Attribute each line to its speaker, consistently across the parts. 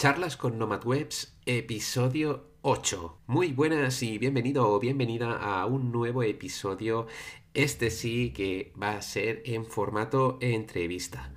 Speaker 1: Charlas con NomadWebs, episodio 8. Muy buenas y bienvenido o bienvenida a un nuevo episodio. Este sí que va a ser en formato entrevista.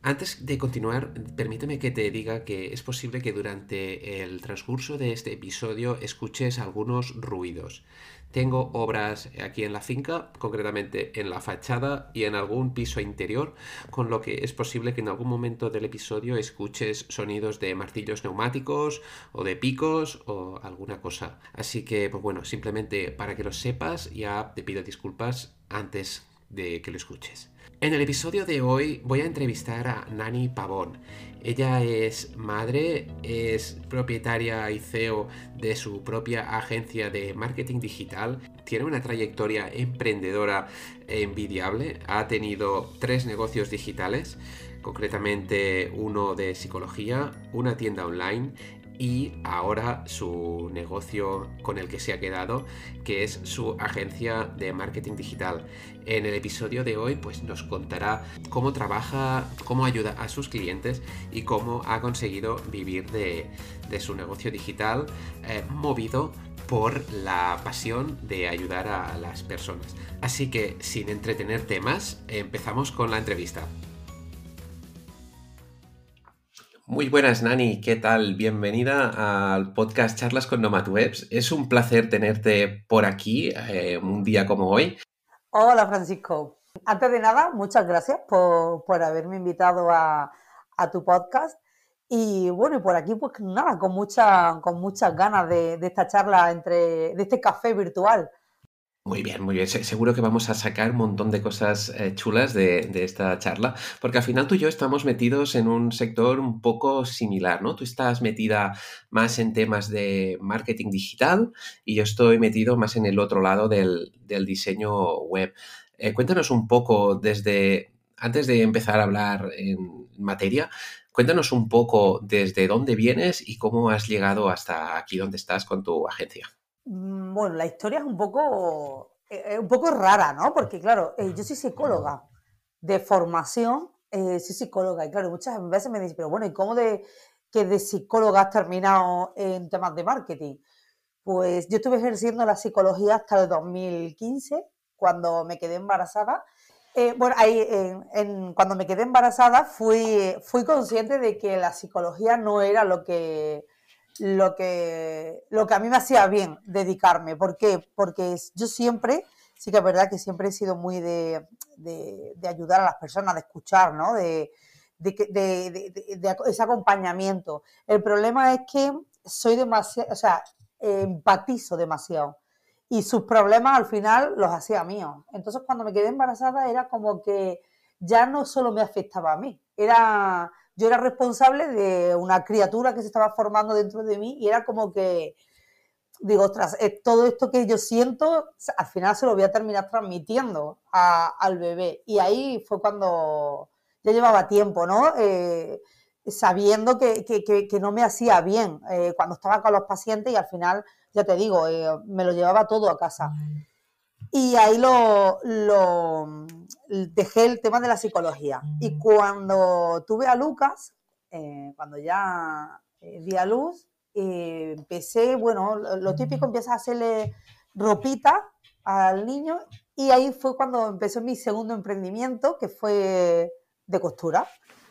Speaker 1: Antes de continuar, permíteme que te diga que es posible que durante el transcurso de este episodio escuches algunos ruidos. Tengo obras aquí en la finca, concretamente en la fachada y en algún piso interior, con lo que es posible que en algún momento del episodio escuches sonidos de martillos neumáticos o de picos o alguna cosa. Así que, pues bueno, simplemente para que lo sepas, ya te pido disculpas antes de que lo escuches. En el episodio de hoy voy a entrevistar a Nani Pavón. Ella es madre, es propietaria y CEO de su propia agencia de marketing digital, tiene una trayectoria emprendedora envidiable, ha tenido tres negocios digitales, concretamente uno de psicología, una tienda online y ahora su negocio con el que se ha quedado, que es su agencia de marketing digital. En el episodio de hoy pues nos contará cómo trabaja, cómo ayuda a sus clientes y cómo ha conseguido vivir de, su negocio digital eh, movido por la pasión de ayudar a las personas. Así que sin entretenerte más, empezamos con la entrevista. Muy buenas, Nani. ¿Qué tal? Bienvenida al podcast Charlas con Nomadwebs. Es un placer tenerte por aquí eh, un día como hoy.
Speaker 2: Hola, Francisco. Antes de nada, muchas gracias por, haberme invitado a, tu podcast. Y bueno, y por aquí, pues nada, con, mucha, con muchas ganas de, de esta charla entre, de este café virtual.
Speaker 1: Muy bien, muy bien. seguro que vamos a sacar un montón de cosas eh, chulas de, esta charla, porque al final tú y yo estamos metidos en un sector un poco similar, ¿no? Tú estás metida más en temas de marketing digital y yo estoy metido más en el otro lado del, diseño web. Eh, cuéntanos un poco desde, antes de empezar a hablar en materia, cuéntanos un poco desde dónde vienes y cómo has llegado hasta aquí donde estás con tu agencia.
Speaker 2: Mm, bueno, la historia es un poco, eh, un poco rara, ¿no? Porque, claro, eh, yo soy psicóloga de formación, eh, soy psicóloga, y claro, muchas veces me dicen, pero bueno, ¿y cómo de que de psicóloga has terminado en temas de marketing? Pues yo estuve ejerciendo la psicología hasta el 2015, cuando me quedé embarazada. bueno, ahí, cuando me quedé embarazada fui, fui consciente de que la psicología no era lo que lo que, lo que a mí me hacía bien dedicarme. ¿Por qué? Porque yo siempre, sí que es verdad que siempre he sido muy de, ayudar a las personas, de escuchar, ¿no? De, ese acompañamiento. El problema es que soy demasiado, o sea, empatizo demasiado. Y sus problemas al final los hacía míos. Entonces cuando me quedé embarazada era como que ya no solo me afectaba a mí, era yo era responsable de una criatura que se estaba formando dentro de mí y era como que, digo, ostras, eh, todo esto que yo siento, al final se lo voy a terminar transmitiendo al bebé. Y ahí fue cuando ya llevaba tiempo, ¿no? Eh, sabiendo que, no me hacía bien eh, cuando estaba con los pacientes y al final, ya te digo, me lo llevaba todo a casa. Y ahí lo, dejé el tema de la psicología. Y cuando tuve a Lucas, eh, cuando ya eh, di a luz, eh, empecé, bueno, lo, típico, mm. empieza a hacerle ropita al niño y ahí fue cuando empezó mi segundo emprendimiento, que fue de costura.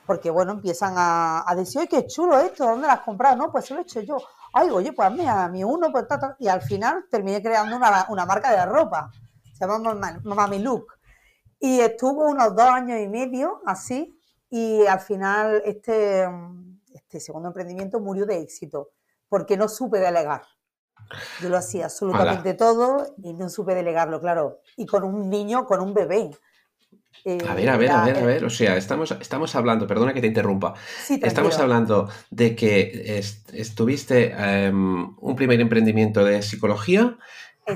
Speaker 2: Porque, bueno, empiezan a, decir, ¡ay, qué chulo esto! ¿Dónde lo has comprado? No, pues se lo he hecho yo. Ay, oye, pues a mí uno, pues Y al final terminé creando una, una marca de ropa se llama Mami Look. Y estuvo unos dos años y medio así, y al final este, este segundo emprendimiento murió de éxito, porque no supe delegar. Yo lo hacía absolutamente todo y no supe delegarlo, claro. Y con un niño, con un bebé.
Speaker 1: a ver, a ver, a ver, a ver. O sea, estamos, estamos hablando, perdona que te interrumpa. estamos hablando de que estuviste em, un primer emprendimiento de psicología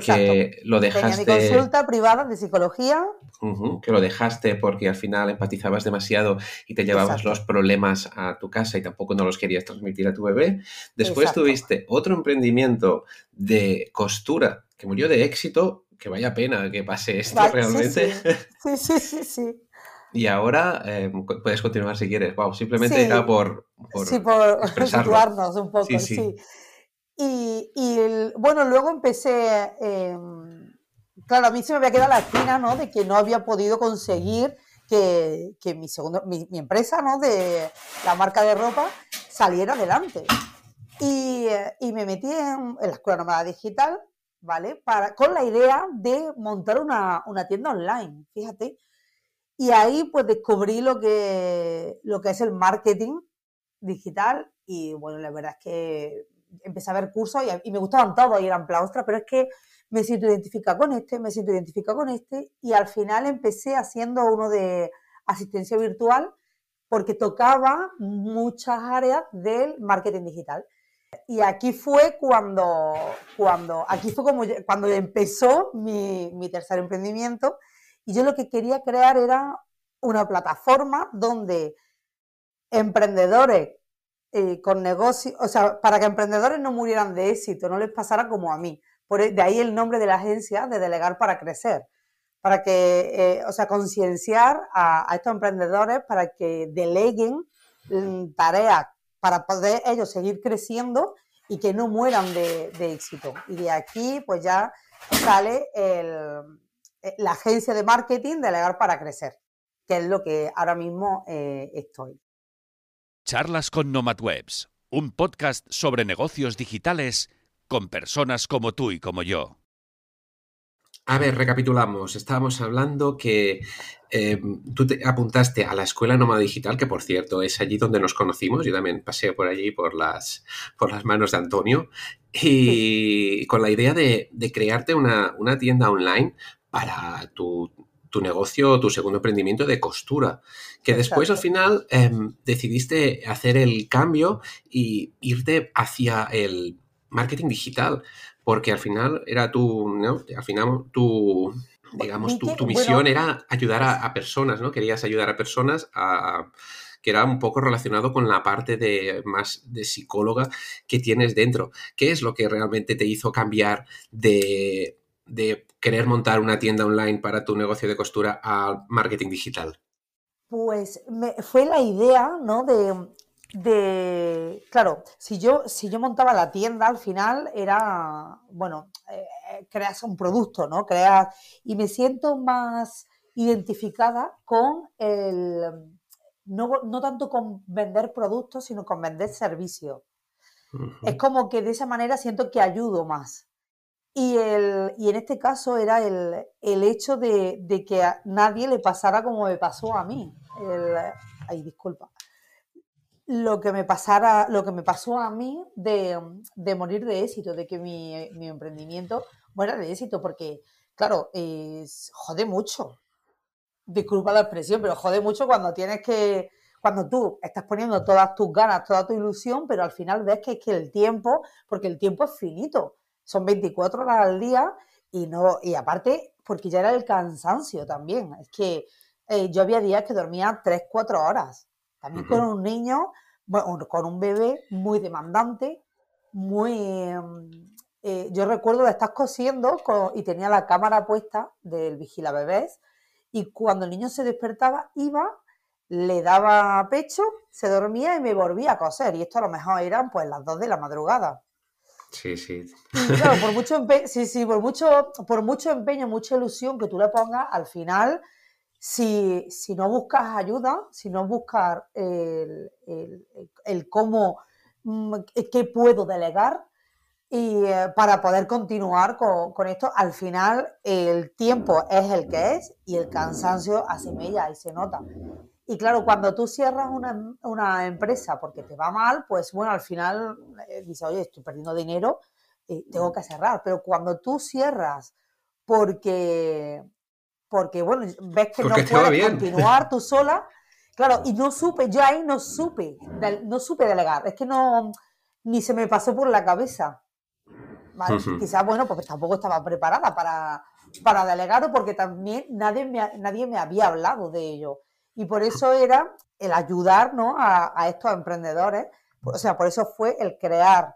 Speaker 1: que lo dejaste.
Speaker 2: Tenía mi consulta privada de psicología.
Speaker 1: que lo dejaste porque al final empatizabas demasiado y te llevabas los problemas a tu casa y tampoco no los querías transmitir a tu bebé. Después tuviste otro emprendimiento de costura que murió de éxito. Que vaya pena que pase esto realmente.
Speaker 2: Sí sí. sí, sí,
Speaker 1: Y ahora eh, puedes continuar si quieres. Wow, simplemente era por,
Speaker 2: por, sí, por situarnos un poco. Sí, Y, bueno, luego empecé. Em, claro, a mí se me había quedado la espina, ¿no? De que no había podido conseguir que, mi, segundo, mi, empresa, ¿no? De la marca de ropa saliera adelante. Y, me metí en, la Escuela Nómada Digital, ¿vale? Para, con la idea de montar una, una tienda online, fíjate. Y ahí pues descubrí lo que, lo que es el marketing digital y bueno, la verdad es que empecé a ver cursos y, me gustaban todos y eran plaustras, pero es que me siento identificada con este, me siento identificada con este y al final empecé haciendo uno de asistencia virtual porque tocaba muchas áreas del marketing digital. Y aquí fue cuando, cuando, aquí fue como, cuando empezó mi, mi tercer emprendimiento y yo lo que quería crear era una plataforma donde emprendedores eh, con negocios, o sea, para que emprendedores no murieran de éxito, no les pasara como a mí. Por, e, de ahí el nombre de la agencia, de Delegar para Crecer. Para que, eh, o sea, concienciar a, estos emprendedores para que deleguen mm, tareas para poder ellos seguir creciendo y que no mueran de, éxito. Y de aquí, pues ya sale eh, la agencia de marketing Delegar para Crecer, que es lo que ahora mismo estoy.
Speaker 3: Charlas con NomadWebs, un podcast sobre negocios digitales con personas como tú y como yo.
Speaker 1: A ver, recapitulamos. Estábamos hablando que eh, tú te apuntaste a la Escuela Nómada Digital, que por cierto es allí donde nos conocimos. Yo también pasé por allí por las, por las manos de Antonio. Y con la idea de, crearte una, una, tienda online para tu, negocio, tu segundo emprendimiento de costura, que después al final em, decidiste hacer el cambio y irte hacia el marketing digital, porque al final era tu, ¿no? Al final tu, digamos, tu, misión era ayudar a, personas, ¿no? Querías ayudar a personas a que era un poco relacionado con la parte de más de psicóloga que tienes dentro. ¿Qué es lo que realmente te hizo cambiar de, de querer montar una tienda online para tu negocio de costura al marketing digital?
Speaker 2: Pues me, fue la idea, ¿no? De, claro, si yo, si yo montaba la tienda al final era, bueno, eh, creas un producto, ¿no? Creas, y me siento más identificada con el, no, tanto con vender productos, sino con vender servicios. Es como que de esa manera siento que ayudo más. Y, el, y en este caso era el, hecho de, que a nadie le pasara como me pasó a mí. El, ay, disculpa. Lo que me pasara, lo que me pasó a mí de, morir de éxito, de que mi, emprendimiento muera de éxito, porque, claro, es, jode mucho. Disculpa la expresión, pero jode mucho cuando tienes que, cuando tú estás poniendo todas tus ganas, toda tu ilusión, pero al final ves que es que el tiempo, porque el tiempo es finito son 24 horas al día y no y aparte porque ya era el cansancio también. Es que eh, yo había días que dormía 3, 4 horas. También con un niño, bueno, con un bebé muy demandante, muy... Em, eh, yo recuerdo de estar cosiendo y tenía la cámara puesta del vigila bebés y cuando el niño se despertaba iba, le daba pecho, se dormía y me volvía a coser. Y esto a lo mejor eran pues las 2 de la madrugada.
Speaker 1: Sí, sí.
Speaker 2: claro, por mucho, sí, sí, por, mucho, por mucho empeño, mucha ilusión que tú le pongas, al final, si, si no buscas ayuda, si no buscas el, el, cómo, mm, qué puedo delegar, y eh, para poder continuar con, con, esto, al final el tiempo es el que es y el cansancio asemella y se nota. Y claro, cuando tú cierras una, empresa porque te va mal, pues bueno, al final eh, dices, oye, estoy perdiendo dinero, eh, tengo que cerrar. Pero cuando tú cierras porque, porque bueno, ves que no puedes continuar tú sola, claro, y no supe, yo ahí no supe, no supe delegar, es que no, ni se me pasó por la cabeza. Quizás, bueno, porque tampoco estaba preparada para, para delegar o porque también nadie me, nadie me había hablado de ello. Y por eso era el ayudar a, estos emprendedores, o sea, por eso fue el crear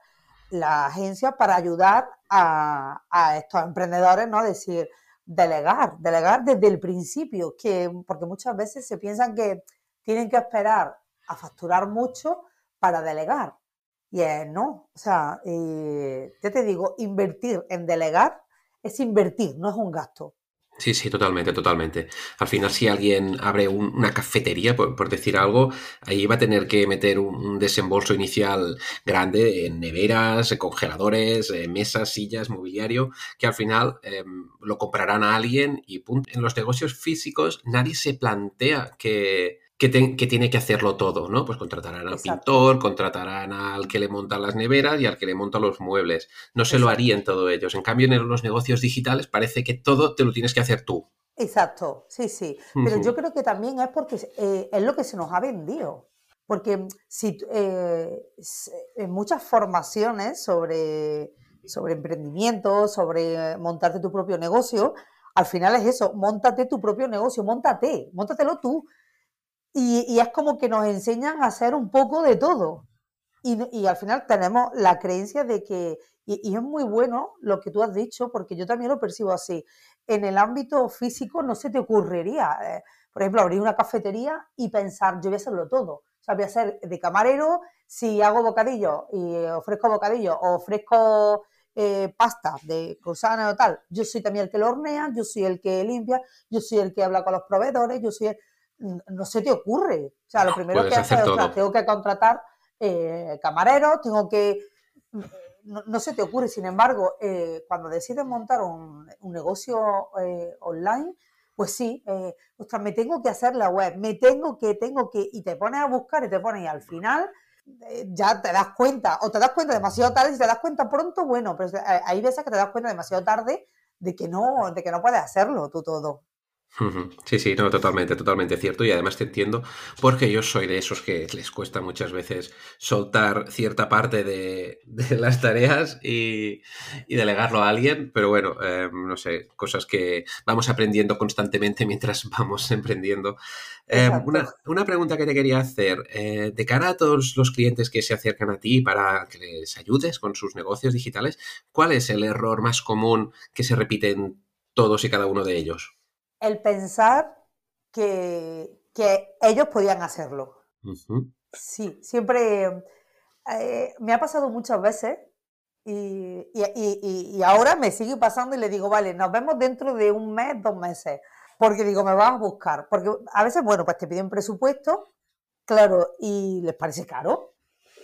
Speaker 2: la agencia para ayudar a, estos emprendedores, ¿no? Decir, delegar, delegar desde el principio, que, porque muchas veces se piensan que tienen que esperar a facturar mucho para delegar. Y no, o sea, eh, ya te digo, invertir en delegar es invertir, no es un gasto.
Speaker 1: Sí, sí, totalmente, totalmente. Al final, si alguien abre una cafetería, por, decir algo, ahí va a tener que meter un, desembolso inicial grande en neveras, congeladores, mesas, sillas, mobiliario, que al final em, lo comprarán a alguien y punto. En los negocios físicos nadie se plantea que, que, tiene que hacerlo todo, ¿no? Pues contratarán al pintor, contratarán al que le monta las neveras y al que le monta los muebles. No se lo harían todos ellos. En cambio, en los negocios digitales parece que todo te lo tienes que hacer tú.
Speaker 2: Exacto, sí, sí. Pero yo creo que también es porque eh, es lo que se nos ha vendido. Porque si eh, en muchas formaciones sobre, sobre emprendimiento, sobre montarte tu propio negocio, al final es eso, montate tu propio negocio, montate, montatelo tú y, es como que nos enseñan a hacer un poco de todo. Y, al final tenemos la creencia de que, y, es muy bueno lo que tú has dicho, porque yo también lo percibo así. En el ámbito físico no se te ocurriría, eh, por ejemplo, abrir una cafetería y pensar, yo voy a hacerlo todo. O sea, voy a ser de camarero, si hago bocadillo y ofrezco bocadillo o ofrezco eh, pasta de cruzana o tal, yo soy también el que lo hornea, yo soy el que limpia, yo soy el que habla con los proveedores, yo soy el no se te ocurre. O sea, lo primero que haces es, tengo que contratar eh, camareros, tengo que... No, se te ocurre, sin embargo, eh, cuando decides montar un, negocio eh, online, pues sí, ostras, me tengo que hacer la web, me tengo que, tengo que, y te pones a buscar y te pones y al final ya te das cuenta, o te das cuenta demasiado tarde, si te das cuenta pronto, bueno, pero hay veces que te das cuenta demasiado tarde de que no, de que no puedes hacerlo tú todo.
Speaker 1: Sí, sí, no, totalmente, totalmente cierto. Y además te entiendo porque yo soy de esos que les cuesta muchas veces soltar cierta parte de, las tareas y, delegarlo a alguien. Pero bueno, em, no sé, cosas que vamos aprendiendo constantemente mientras vamos emprendiendo. Em, una, pregunta que te quería hacer. Eh, de cara a todos los clientes que se acercan a ti para que les ayudes con sus negocios digitales, ¿cuál es el error más común que se repite en todos y cada uno de ellos?
Speaker 2: El pensar que, ellos podían hacerlo. Sí, siempre eh, me ha pasado muchas veces y, y, ahora me sigue pasando y le digo, vale, nos vemos dentro de un mes, dos meses, porque digo, me vas a buscar, porque a veces, bueno, pues te piden presupuesto, claro, y les parece caro.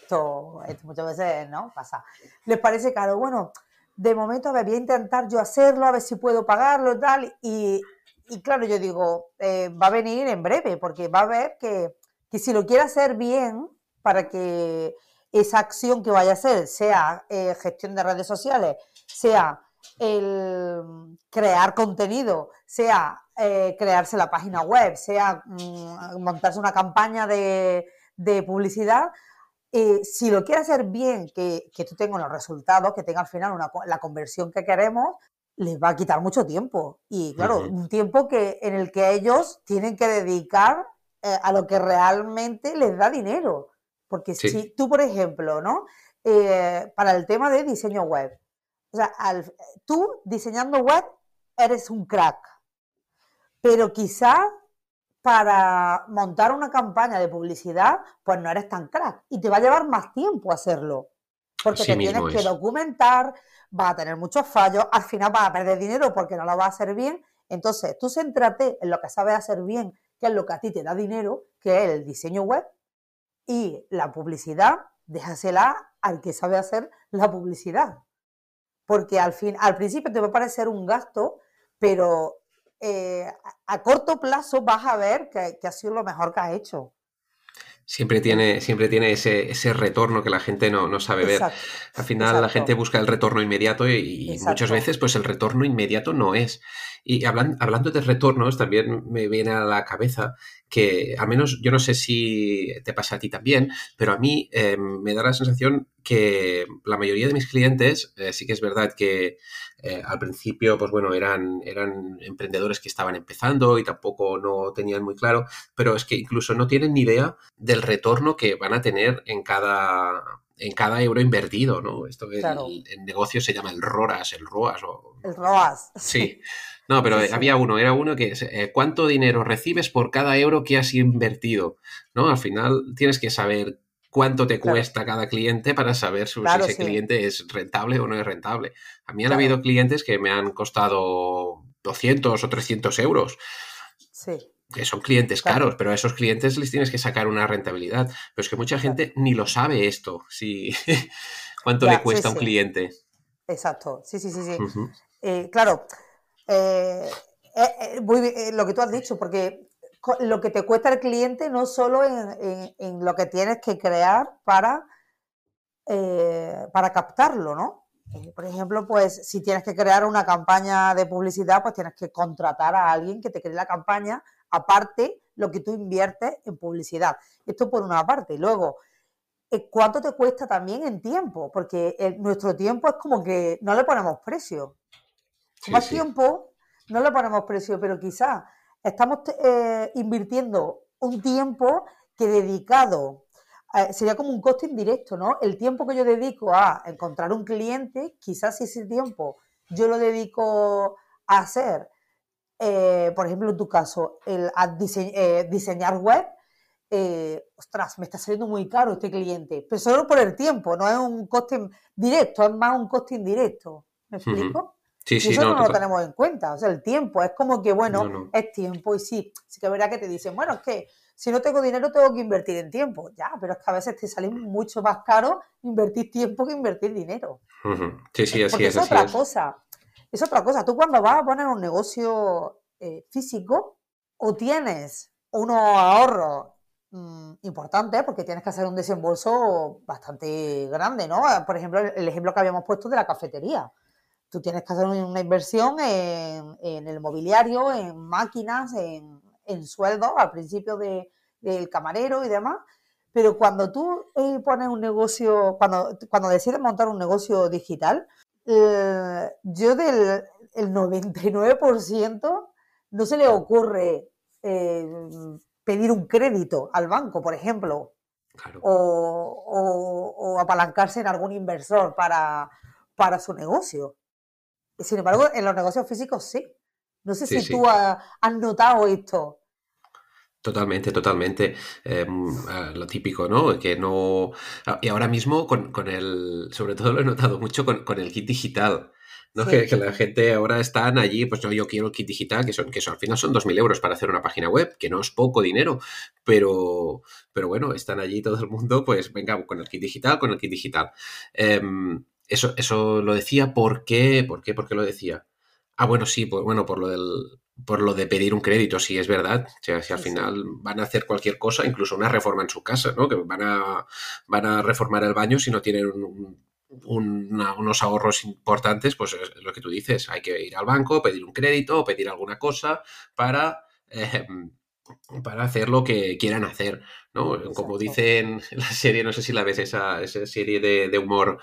Speaker 2: Esto, esto muchas veces, ¿no? Pasa. Les parece caro. Bueno, de momento, a ver, voy a intentar yo hacerlo, a ver si puedo pagarlo, tal, y y claro, yo digo, eh, va a venir en breve, porque va a ver que, si lo quiere hacer bien, para que esa acción que vaya a hacer, sea eh, gestión de redes sociales, sea el crear contenido, sea eh, crearse la página web, sea mm, montarse una campaña de, publicidad, si lo quiere hacer bien, que, que tú tengas los resultados, que tenga al final la conversión que queremos, les va a quitar mucho tiempo. Y claro, un tiempo que, en el que ellos tienen que dedicar eh, a lo que realmente les da dinero. Porque si tú, por ejemplo, ¿no? Eh, para el tema de diseño web, o sea, tú diseñando web eres un crack, pero quizá para montar una campaña de publicidad, pues no eres tan crack y te va a llevar más tiempo hacerlo. Porque te tienes que documentar, va a tener muchos fallos, al final va a perder dinero porque no lo va a hacer bien. Entonces, tú céntrate en lo que sabes hacer bien, que es lo que a ti te da dinero, que es el diseño web, y la publicidad, déjasela al que sabe hacer la publicidad. Porque al, fin, al principio te va a parecer un gasto, pero eh, a corto plazo vas a ver que, que ha sido lo mejor que has hecho.
Speaker 1: Siempre tiene, siempre tiene ese, ese retorno que la gente no, no sabe ver. Al final la gente busca el retorno inmediato y, muchas veces pues el retorno inmediato no es. Y hablando de retornos, también me viene a la cabeza que, al menos yo no sé si te pasa a ti también, pero a mí eh, me da la sensación que la mayoría de mis clientes, eh, sí que es verdad que eh, al principio, pues bueno, eran, eran emprendedores que estaban empezando y tampoco no tenían muy claro, pero es que incluso no tienen ni idea del retorno que van a tener en cada, en cada euro invertido, ¿no? Esto que el, negocio se llama el RORAS, el ROAS. O...
Speaker 2: El ROAS.
Speaker 1: Sí. No, pero
Speaker 2: Sí, sí.
Speaker 1: había uno, era uno que es eh, cuánto dinero recibes por cada euro que has invertido, ¿no? Al final tienes que saber cuánto te
Speaker 2: Claro.
Speaker 1: cuesta cada cliente para saber si
Speaker 2: Claro,
Speaker 1: ese
Speaker 2: sí.
Speaker 1: cliente es rentable o no es rentable. A mí han
Speaker 2: Claro.
Speaker 1: habido clientes que me han costado 200 o 300 euros,
Speaker 2: Sí.
Speaker 1: que son clientes caros, pero a esos clientes les tienes que sacar una rentabilidad. Pero es que mucha gente ni lo sabe esto, si cuánto
Speaker 2: Ya,
Speaker 1: le cuesta a un cliente.
Speaker 2: Exacto. Sí, sí, sí, sí. Eh, claro, eh, eh, eh, lo que tú has dicho, porque lo que te cuesta el cliente no solo en, lo que tienes que crear para, para captarlo, ¿no? Por ejemplo, pues si tienes que crear una campaña de publicidad, pues tienes que contratar a alguien que te cree la campaña, aparte lo que tú inviertes en publicidad. Esto por una parte. Y luego, ¿cuánto te cuesta también en tiempo? Porque nuestro tiempo es como que no le ponemos precio.
Speaker 1: Sí,
Speaker 2: Más
Speaker 1: sí.
Speaker 2: tiempo, no le ponemos precio, pero quizás estamos eh, invirtiendo un tiempo que dedicado, eh, sería como un coste indirecto, ¿no? El tiempo que yo dedico a encontrar un cliente, quizás si ese tiempo yo lo dedico a hacer, eh, por ejemplo, en tu caso, el, a dise- eh, diseñar web, eh, ostras, me está saliendo muy caro este cliente, pero solo por el tiempo, no es un coste directo, es más un coste indirecto. ¿Me explico?
Speaker 1: Sí,
Speaker 2: Y eso
Speaker 1: no,
Speaker 2: no, lo tenemos en cuenta. O sea, el tiempo es como que, bueno,
Speaker 1: No, no.
Speaker 2: es tiempo y sí, sí que es verdad que te dicen, bueno, es que si no tengo dinero tengo que invertir en tiempo. Ya, pero es que a veces te sale mucho más caro invertir tiempo que invertir dinero.
Speaker 1: Sí, sí, así
Speaker 2: Porque
Speaker 1: es,
Speaker 2: es
Speaker 1: así
Speaker 2: otra
Speaker 1: es.
Speaker 2: cosa. Es otra cosa. Tú cuando vas a poner un negocio eh, físico o tienes unos ahorros mm, importantes porque tienes que hacer un desembolso bastante grande, ¿no? Por ejemplo, el ejemplo que habíamos puesto de la cafetería. Tú tienes que hacer una inversión en, en el mobiliario, en máquinas, en, en sueldos al principio de- del camarero y demás. Pero cuando tú eh, pones un negocio, cuando, cuando decides montar un negocio digital, eh, yo del el 99% no se le ocurre eh, pedir un crédito al banco, por ejemplo,
Speaker 1: Claro.
Speaker 2: o, o- o apalancarse en algún inversor para, para su negocio. Y sin embargo, en los negocios físicos sí. No sé
Speaker 1: Sí,
Speaker 2: si
Speaker 1: sí.
Speaker 2: tú ha- has notado esto.
Speaker 1: Totalmente, totalmente. Eh, ah, lo típico, ¿no? Que no. Y ahora mismo con, con el. Sobre todo lo he notado mucho con, con el kit digital. ¿no?
Speaker 2: Sí.
Speaker 1: Que, que la gente ahora están allí, pues no, yo quiero el kit digital, que son, que son, al final son 2.000 euros para hacer una página web, que no es poco dinero, pero, pero bueno, están allí todo el mundo, pues venga, con el kit digital, con el kit digital. Em, eso, eso lo decía, ¿por qué? ¿Por qué? ¿Por qué lo decía? Ah, bueno, sí, pues bueno, por lo del, por lo de pedir un crédito, sí, es verdad. O sea, si al
Speaker 2: Sí, sí.
Speaker 1: final van a hacer cualquier cosa, incluso una reforma en su casa, ¿no? Que van a, van a reformar el baño si no tienen un- una- unos ahorros importantes, pues es lo que tú dices, hay que ir al banco, pedir un crédito o pedir alguna cosa para, eh, para hacer lo que quieran hacer, ¿no? Como dicen en la serie, no sé si la ves, esa, esa serie de, de humor,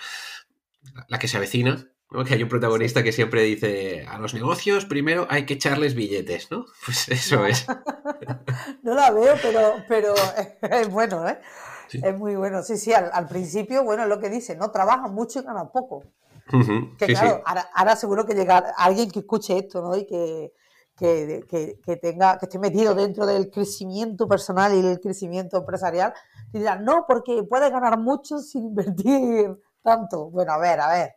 Speaker 1: la que se avecina, ¿no? Que hay un protagonista que siempre dice, a los negocios primero hay que echarles billetes, ¿no? Pues eso
Speaker 2: No.
Speaker 1: es.
Speaker 2: No la veo, pero, pero es bueno, ¿eh?
Speaker 1: Sí.
Speaker 2: Es muy bueno. Sí, sí, al, al principio, bueno, es lo que dice, no trabajan mucho y ganan poco. Que
Speaker 1: sí, sí.
Speaker 2: claro, ahora, ahora seguro que llega alguien que escuche esto, ¿no? Y que, que, que- que tenga, que esté metido dentro del crecimiento personal y el crecimiento empresarial, y dirá, no, porque puedes ganar mucho sin invertir tanto. Bueno, a ver, a ver,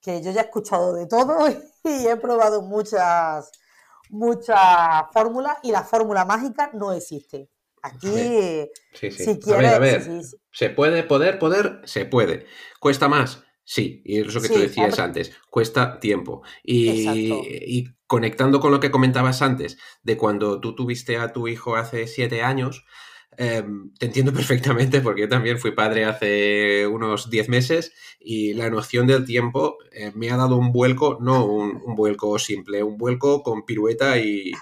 Speaker 2: que yo ya he escuchado de todo y he probado muchas, muchas fórmulas y la fórmula mágica no existe. Aquí,
Speaker 1: ver, Sí, sí.
Speaker 2: si
Speaker 1: a
Speaker 2: quieres,
Speaker 1: ver, a ver.
Speaker 2: sí, sí,
Speaker 1: ¿Se puede poder, poder? Se puede. ¿Cuesta más? Sí, y eso que tú decías
Speaker 2: hombre.
Speaker 1: antes, cuesta tiempo. Y, y conectando con lo que comentabas antes, de cuando tú tuviste a tu hijo hace siete años, em, te entiendo perfectamente porque yo también fui padre hace unos diez meses y la noción del tiempo eh, me ha dado un vuelco, no un, un vuelco simple, un vuelco con pirueta y,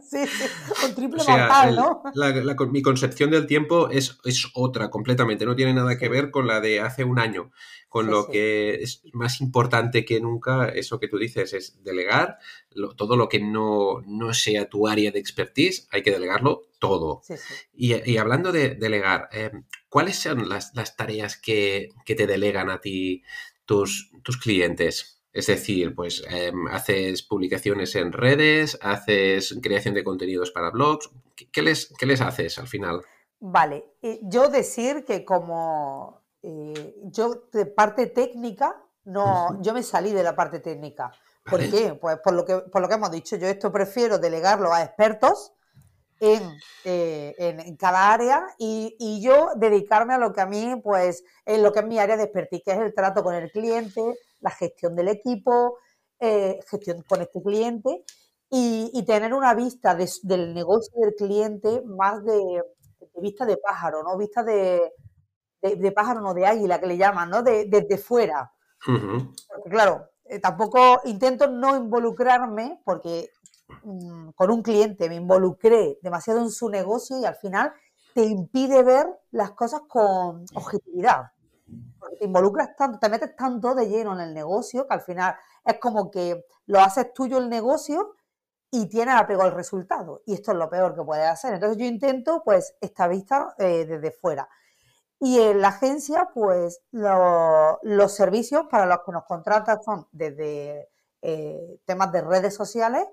Speaker 2: sí, sí, con triple
Speaker 1: o sea,
Speaker 2: mortal, ¿no?
Speaker 1: la- la- con- mi concepción del tiempo es, es otra completamente, no tiene nada que ver con la de hace un año, con
Speaker 2: Sí,
Speaker 1: lo
Speaker 2: sí.
Speaker 1: que es más importante que nunca, eso que tú dices, es delegar lo- todo lo que no, no sea tu área de expertise, hay que delegarlo todo.
Speaker 2: Sí, sí.
Speaker 1: Y, y hablando de delegar, eh, ¿cuáles son las, las tareas que, que te delegan a ti tus, tus clientes? Es decir, pues em, haces publicaciones en redes, haces creación de contenidos para blogs. ¿Qué, les, qué les haces al final?
Speaker 2: Vale, eh, yo decir que como eh, yo de parte técnica, no, yo me salí de la parte técnica. ¿Por qué? Pues por lo, que, por lo que hemos dicho, yo esto prefiero delegarlo a expertos en, eh, en, cada área y, y, yo dedicarme a lo que a mí, pues, en lo que es mi área de expertise, que es el trato con el cliente, la gestión del equipo, eh, gestión con este cliente y, y tener una vista de, del negocio del cliente más de, de, vista de pájaro, ¿no? Vista de, de, pájaro, no de águila, que le llaman, ¿no? Desde fuera. Porque, claro, eh, tampoco intento no involucrarme porque mm, con un cliente me involucré demasiado en su negocio y al final te impide ver las cosas con objetividad te involucras tanto, te metes tanto de lleno en el negocio que al final es como que lo haces tuyo el negocio y tienes apego al resultado. Y esto es lo peor que puedes hacer. Entonces yo intento pues esta vista eh, desde fuera. Y en la agencia, pues los servicios para los que nos contratan son desde eh, temas de redes sociales,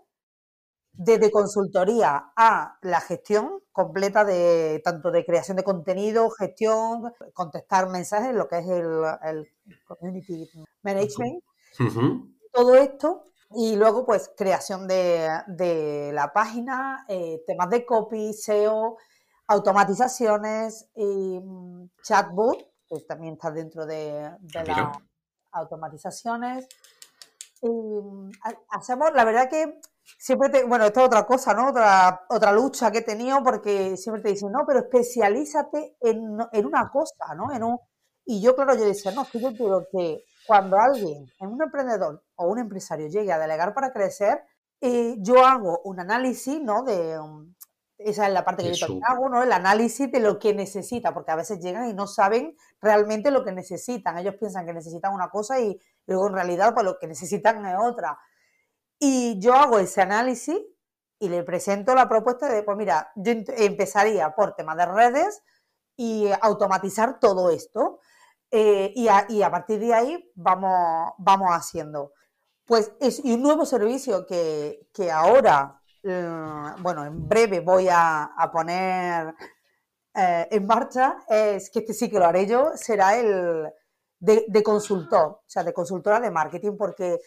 Speaker 2: desde consultoría a la gestión completa de tanto de creación de contenido, gestión, contestar mensajes, lo que es el, community management, todo esto y luego pues creación de, la página, eh, temas de copy, SEO, automatizaciones y mm, chatbot, que también está dentro de, de las automatizaciones. Y, mm, hacemos, la verdad que siempre te, bueno, esto es otra cosa, ¿no? Otra, otra lucha que he tenido porque siempre te dicen, no, pero especialízate en, en una cosa, ¿no? En un, y yo, claro, yo decía, no, es que yo quiero que cuando alguien, en un emprendedor o un empresario llegue a delegar para crecer, eh, yo hago un análisis, ¿no? De, um, esa es la parte que yo también hago, ¿no? El análisis de lo que necesita, porque a veces llegan y no saben realmente lo que necesitan. Ellos piensan que necesitan una cosa y luego en realidad pues lo que necesitan es otra. Y yo hago ese análisis y le presento la propuesta de, pues mira, yo empezaría por temas de redes y automatizar todo esto. Eh, y, a, partir de ahí vamos, vamos haciendo. Pues es un nuevo servicio que, que ahora, eh, bueno, en breve voy a, poner eh, en marcha, es que este sí que lo haré yo, será el de consultor, o sea, de consultora de marketing, porque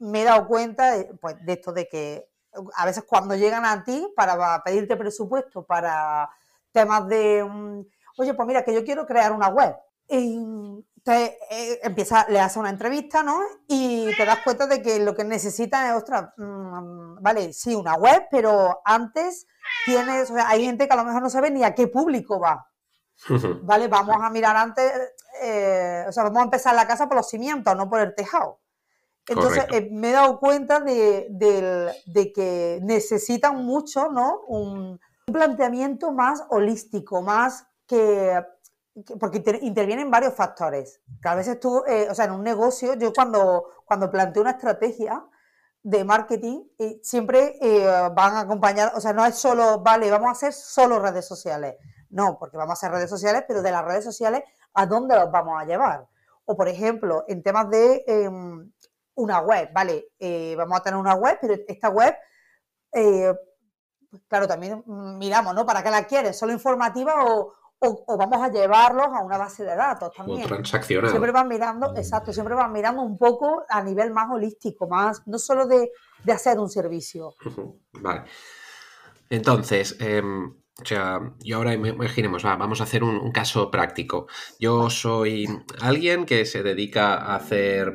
Speaker 2: me he dado cuenta de, pues, de esto de que a veces cuando llegan a ti para pedirte presupuesto para temas de, mm, oye, pues mira, que yo quiero crear una web. Y te, eh, empieza, le hace una entrevista, ¿no? Y te das cuenta de que lo que necesitan es, ostras, mm, vale, sí, una web, pero antes tienes, o sea, hay gente que a lo mejor no sabe ni a qué público va. ¿Vale? Vamos a mirar antes, eh, o sea, vamos a empezar la casa por los cimientos, no por el tejado. Entonces eh, me he dado cuenta de, que necesitan mucho, ¿no? Un, planteamiento más holístico, más que, porque intervienen varios factores. Que a veces tú, eh, o sea, en un negocio, yo cuando, cuando planteo una estrategia de marketing, eh, siempre van acompañados, o sea, no es solo, vale, vamos a hacer solo redes sociales. No, porque vamos a hacer redes sociales, pero de las redes sociales, ¿a dónde los vamos a llevar? O, por ejemplo, en temas de em, una web, ¿vale? Eh, vamos a tener una web, pero esta web, eh, pues claro, también miramos, ¿no? ¿Para qué la quieres? ¿Solo informativa o, vamos a llevarlos a una base de datos también?
Speaker 1: O transaccional.
Speaker 2: Siempre van mirando, exacto, siempre van mirando un poco a nivel más holístico, más, no solo de, hacer un servicio.
Speaker 1: Vale. Entonces, em, o sea, yo ahora imaginemos, vamos a hacer un, caso práctico. Yo soy alguien que se dedica a hacer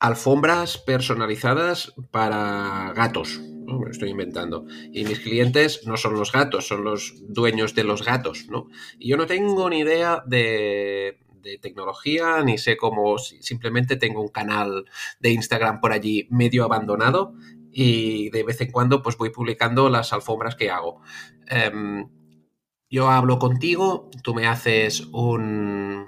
Speaker 1: alfombras personalizadas para gatos. ¿no? Me lo estoy inventando. Y mis clientes no son los gatos, son los dueños de los gatos, ¿no? Y yo no tengo ni idea de, de tecnología, ni sé cómo, simplemente tengo un canal de Instagram por allí medio abandonado y de vez en cuando pues voy publicando las alfombras que hago. Em, yo hablo contigo, tú me haces un,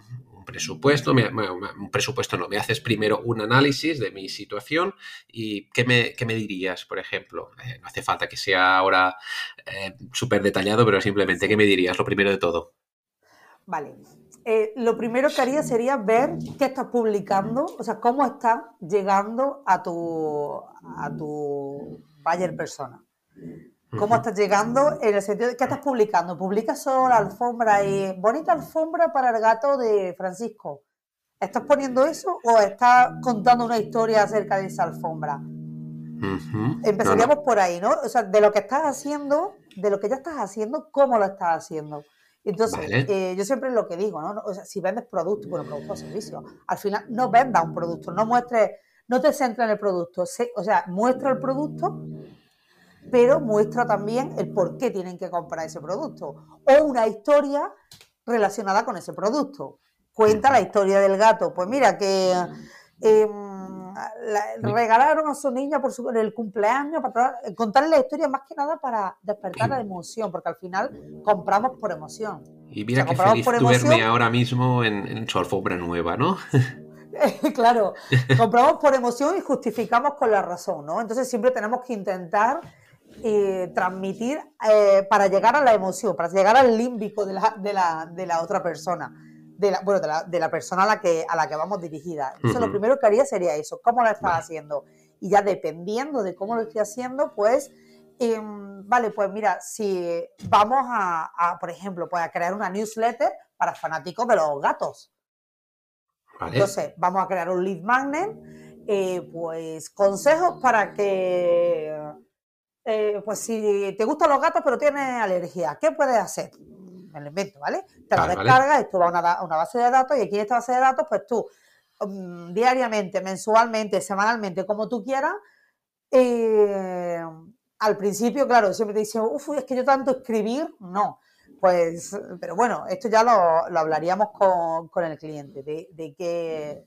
Speaker 1: presupuesto, un presupuesto no, me haces primero un análisis de mi situación y ¿qué me, me dirías, por ejemplo? Eh, no hace falta que sea ahora eh, súper detallado, pero simplemente, ¿qué me dirías lo primero de todo?
Speaker 2: Vale, eh, lo primero que haría sería ver qué estás publicando, o sea, cómo estás llegando a tu, a tu buyer persona. ¿Cómo estás llegando? En el sentido de qué estás publicando. ¿Publicas solo la alfombra y bonita alfombra para el gato de Francisco? ¿Estás poniendo eso o estás contando una historia acerca de esa alfombra? Empezaríamos por ahí, ¿no? O sea, de lo que estás haciendo, de lo que ya estás haciendo, cómo lo estás haciendo. Entonces, eh, yo siempre lo que digo, ¿no? O sea, si vendes producto, bueno, producto o servicio, al final no vendas un producto, no muestres, no te centres en el producto, o sea, muestra el producto, pero muestra también el por qué tienen que comprar ese producto o una historia relacionada con ese producto. Cuenta la historia del gato. Pues mira, que em, regalaron a su niña por su, el cumpleaños, para contarle la historia más que nada para despertar la emoción, porque al final compramos por emoción.
Speaker 1: Y mira qué feliz tú verme ahora mismo en, en su alfombra nueva, ¿no?
Speaker 2: claro, compramos por emoción y justificamos con la razón, ¿no? Entonces siempre tenemos que intentar eh, transmitir eh, para llegar a la emoción, para llegar al límbico de la, de la, de la otra persona, de la, bueno, de la, de la, persona a la, que, a la que vamos dirigida. Entonces, lo primero que haría sería eso, ¿cómo lo estás haciendo? Y ya dependiendo de cómo lo estoy haciendo, pues, em, vale, pues mira, si vamos a, por ejemplo, pues a crear una newsletter para fanáticos de los gatos. Entonces, vamos a crear un lead magnet, eh, pues consejos para que eh, pues si te gustan los gatos pero tienes alergia, ¿qué puedes hacer? Me lo invento, ¿vale? Te lo descargas, esto va a una, base de datos y aquí en esta base de datos, pues tú mm, diariamente, mensualmente, semanalmente, como tú quieras, eh, al principio, claro, siempre te dicen, uff, es que yo tanto escribir, no. Pues, pero bueno, esto ya lo, hablaríamos con, el cliente, de, de que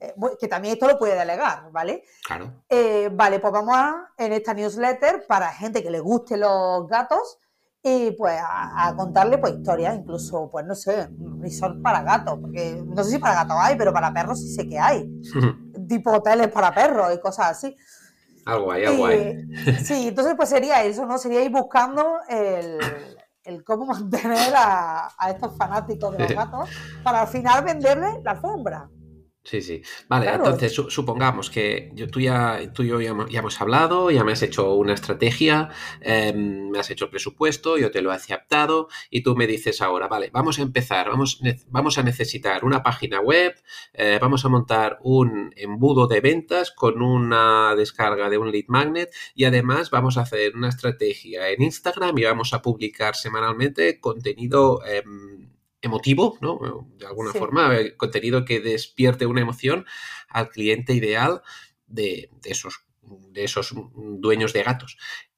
Speaker 2: eh, que también esto lo puede delegar, ¿vale?
Speaker 1: Claro.
Speaker 2: Eh, vale, pues vamos a, en esta newsletter, para gente que le guste los gatos, y pues a, contarle pues historias, incluso, pues no sé, resort para gatos, porque no sé si para gatos hay, pero para perros sí sé que hay. tipo hoteles para perros y cosas así.
Speaker 1: Algo hay, algo hay.
Speaker 2: sí, entonces pues sería eso, ¿no? Sería ir buscando el, el cómo mantener a, a, estos fanáticos de los gatos para al final venderle la alfombra.
Speaker 1: Sí, sí. Vale, entonces supongamos que yo, tú, ya, tú y yo ya, hemos hablado, ya me has hecho una estrategia, em, me has hecho presupuesto, yo te lo he aceptado y tú me dices ahora, vale, vamos a empezar, vamos, vamos a necesitar una página web, eh, vamos a montar un embudo de ventas con una descarga de un lead magnet y además vamos a hacer una estrategia en Instagram y vamos a publicar semanalmente contenido em, emotivo, ¿no? De alguna forma, contenido que despierte una emoción al cliente ideal de, esos, de esos dueños de gatos.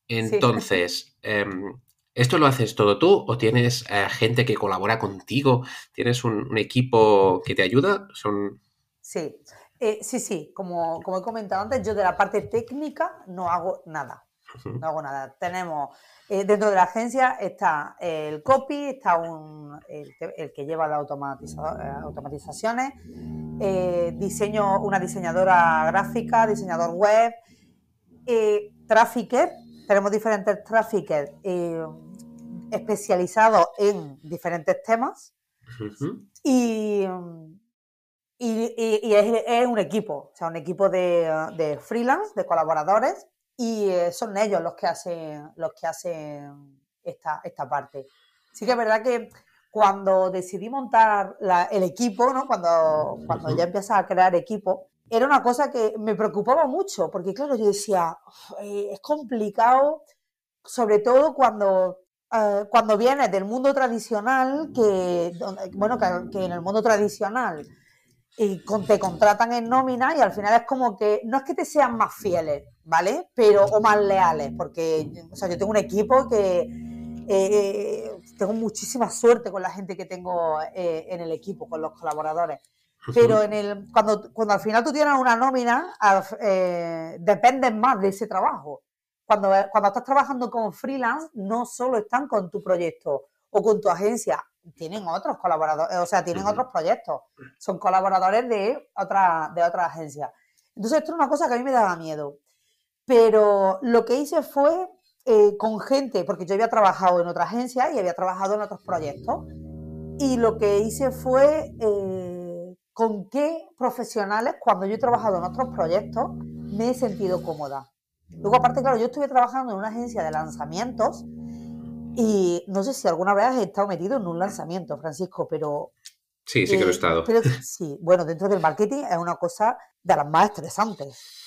Speaker 1: Entonces, em, ¿esto lo haces todo tú o tienes eh, gente que colabora contigo? ¿Tienes un, equipo que te ayuda? Son...
Speaker 2: Sí, eh, sí, sí. Como, como he comentado antes, yo de la parte técnica no hago nada. No hago nada. Tenemos eh, dentro de la agencia está el copy, está un, el, que lleva las eh, automatizaciones, eh, diseño, una diseñadora gráfica, diseñador web, trafficker, tenemos diferentes traffickers especializados en diferentes temas. Y, y, es, un equipo, o sea, un equipo de, de freelance, de colaboradores y eh, son ellos los que hacen, los que hacen esta, esta parte. Sí que es verdad que cuando decidí montar el equipo, ¿no? cuando, cuando ya empiezas a crear equipo, era una cosa que me preocupaba mucho, porque claro, yo decía, es complicado, sobre todo cuando, eh, cuando vienes del mundo tradicional, que, bueno, que, en el mundo tradicional y te contratan en nómina y al final es como que no es que te sean más fieles, ¿vale? Pero, o más leales, porque, o sea, yo tengo un equipo que eh, eh, tengo muchísima suerte con la gente que tengo eh, en el equipo, con los colaboradores. Pero en el, cuando, cuando al final tú tienes una nómina, dependes más de ese trabajo. Cuando, cuando estás trabajando con freelance, no solo están con tu proyecto o con tu agencia, tienen otros colaboradores, o sea, tienen otros proyectos. Son colaboradores de otra, de otra agencia. Entonces, esto es una cosa que a mí me daba miedo. Pero lo que hice fue eh, con gente, porque yo había trabajado en otra agencia y había trabajado en otros proyectos. y lo que hice fue eh, con qué profesionales, cuando yo he trabajado en otros proyectos, me he sentido cómoda. Luego, aparte, claro, yo estuve trabajando en una agencia de lanzamientos y no sé si alguna vez has estado metido en un lanzamiento, Francisco, pero...
Speaker 1: Sí, sí que lo he
Speaker 2: eh,
Speaker 1: estado.
Speaker 2: pero sí, bueno, dentro del marketing es una cosa de las más estresantes.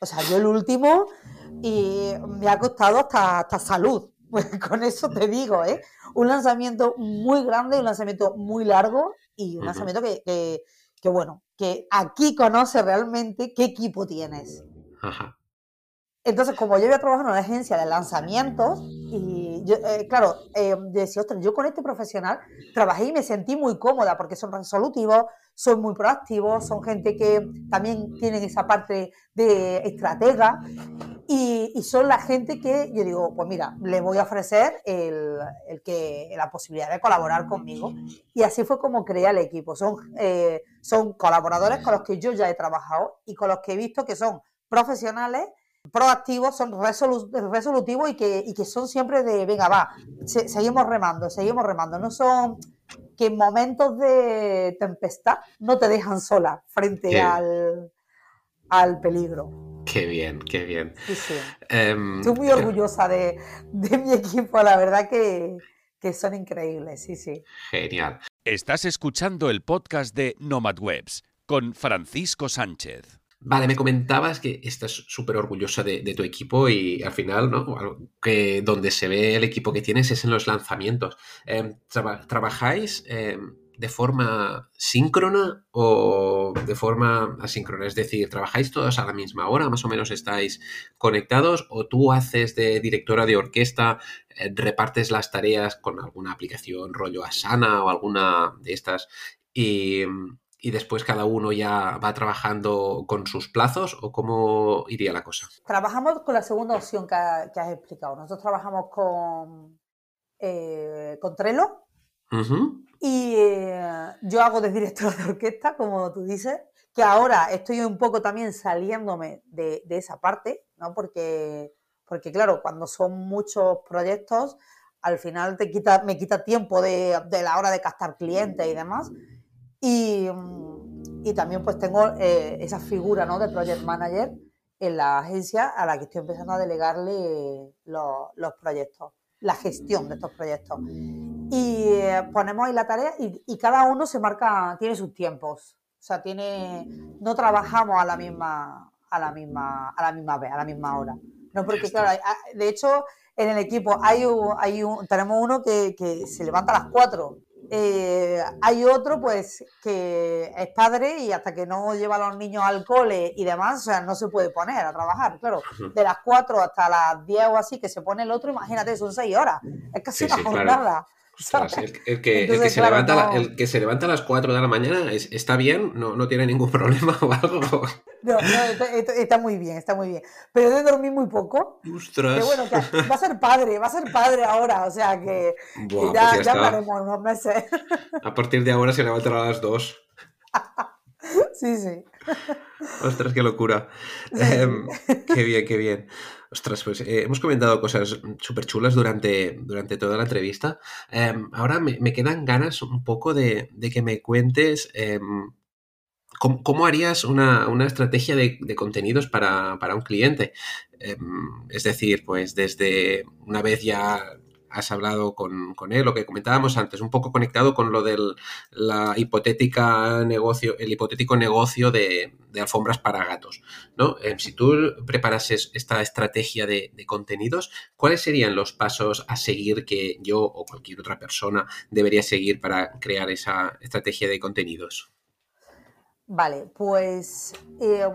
Speaker 2: O sea, yo el último y me ha costado hasta, hasta salud. Pues con eso te digo, ¿eh? Un lanzamiento muy grande, un lanzamiento muy largo y un
Speaker 1: Ujú.
Speaker 2: lanzamiento que, que, que, bueno, que aquí conoce realmente qué equipo tienes.
Speaker 1: Ajá.
Speaker 2: Entonces, como yo había trabajado en una agencia de lanzamientos, y yo, eh, claro, eh, decía, ostras, yo con este profesional trabajé y me sentí muy cómoda porque son resolutivos, son muy proactivos, son gente que también tienen esa parte de estratega y, y son la gente que yo digo, pues mira, le voy a ofrecer el, el que, la posibilidad de colaborar conmigo. Y así fue como creé el equipo. Son, eh, son colaboradores con los que yo ya he trabajado y con los que he visto que son profesionales proactivos, son resolu- resolutivos y que, y que son siempre de, venga, va, se- seguimos remando, seguimos remando. No son que en momentos de tempestad no te dejan sola frente
Speaker 1: Qué-
Speaker 2: al, al peligro.
Speaker 1: Qué bien, qué bien.
Speaker 2: Sí, sí.
Speaker 1: Em,
Speaker 2: Estoy muy orgullosa de, de mi equipo, la verdad que, que son increíbles, sí, sí.
Speaker 1: Genial.
Speaker 3: Estás escuchando el podcast de Nomad Webs con Francisco Sánchez.
Speaker 1: Vale, me comentabas que estás súper orgullosa de, tu equipo y al final, ¿no? Que donde se ve el equipo que tienes es en los lanzamientos. Em, traba- ¿Trabajáis em, de forma síncrona o de forma asíncrona? Es decir, ¿trabajáis todos a la misma hora? ¿Más o menos estáis conectados? ¿O tú haces de directora de orquesta, eh, repartes las tareas con alguna aplicación rollo Asana o alguna de estas? Y, y después cada uno ya va trabajando con sus plazos o cómo iría la cosa.
Speaker 2: Trabajamos con la segunda opción que, ha- que has explicado. Nosotros trabajamos con, eh, con Trello y eh, yo hago de directora de orquesta, como tú dices, que ahora estoy un poco también saliéndome de, de esa parte, ¿no? Porque, porque claro, cuando son muchos proyectos, al final te quita, me quita tiempo de, de la hora de captar clientes y demás. Y, y también pues tengo eh, esa figura ¿no? de project manager en la agencia a la que estoy empezando a delegarle los, los proyectos, la gestión de estos proyectos. Y eh, ponemos ahí la tarea y, y cada uno se marca, tiene sus tiempos. O sea, tiene, no trabajamos a la misma, a la misma, a la misma vez, a la misma hora. No, porque claro, hay- de hecho, en el equipo hay un, hay un, tenemos uno que, que se levanta a las 4. Eh, hay otro, pues, que es padre y hasta que no lleva a los niños al cole y demás, o sea, no se puede poner a trabajar, claro. De las 4 hasta las 10 o así que se pone el otro, imagínate, son 6 horas. Es casi
Speaker 1: Sí,
Speaker 2: una
Speaker 1: sí,
Speaker 2: jornada.
Speaker 1: Ostras,
Speaker 2: ¿sabes?
Speaker 1: el, el que, el
Speaker 2: Entonces,
Speaker 1: que se
Speaker 2: claro,
Speaker 1: levanta la-
Speaker 2: no-
Speaker 1: el que se levanta a las 4 de la mañana es- está bien, no, no tiene ningún problema o algo.
Speaker 2: No, no, está, está- muy bien, está muy bien. Pero de dormir muy poco.
Speaker 1: Ostras.
Speaker 2: Que bueno, que va a ser padre, va a ser padre ahora, o sea que, que
Speaker 1: Buah,
Speaker 2: ya,
Speaker 1: pues ya
Speaker 2: en unos meses.
Speaker 1: A partir de ahora se levantará a las 2.
Speaker 2: Sí, sí.
Speaker 1: Ostras, qué locura. Em, qué bien, qué bien. Ostras, pues eh, hemos comentado cosas súper chulas durante, durante toda la entrevista. Em, ahora me, me quedan ganas un poco de, de que me cuentes em, cómo, harías una, una estrategia de, de contenidos para, para un cliente. Em, es decir, pues desde una vez ya has hablado con, con él, lo que comentábamos antes, un poco conectado con lo del la hipotética negocio, el hipotético negocio de, alfombras para gatos, ¿no? Eh, si tú preparases esta estrategia de contenidos, ¿cuáles serían los pasos a seguir que yo o cualquier otra persona debería seguir para crear esa estrategia de contenidos?
Speaker 2: Vale, pues eh,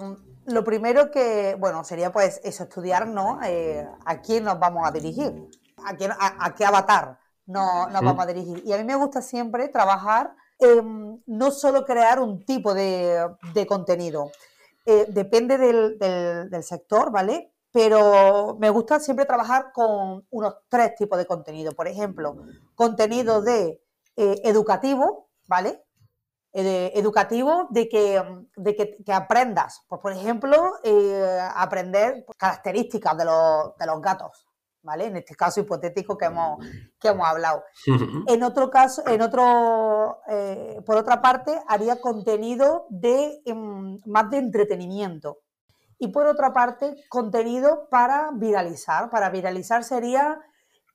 Speaker 2: lo primero que, bueno, sería pues eso, estudiar, ¿no? Eh, a quién nos vamos a dirigir, a, quién, a, a qué avatar no, nos vamos a dirigir. Y a mí me gusta siempre trabajar, eh, no solo crear un tipo de, de contenido, eh, depende del, del- del sector, ¿vale? Pero me gusta siempre trabajar con unos tres tipos de contenido. Por ejemplo, contenido de eh, educativo, ¿vale? Eh, educativo de que, mm, de que, que aprendas. Pues, por ejemplo, eh, aprender características de los, de los gatos. ¿vale? En este caso hipotético que hemos, que hemos hablado. En otro caso, en otro, eh, por otra parte, haría contenido de em, más de entretenimiento. Y por otra parte, contenido para viralizar. Para viralizar sería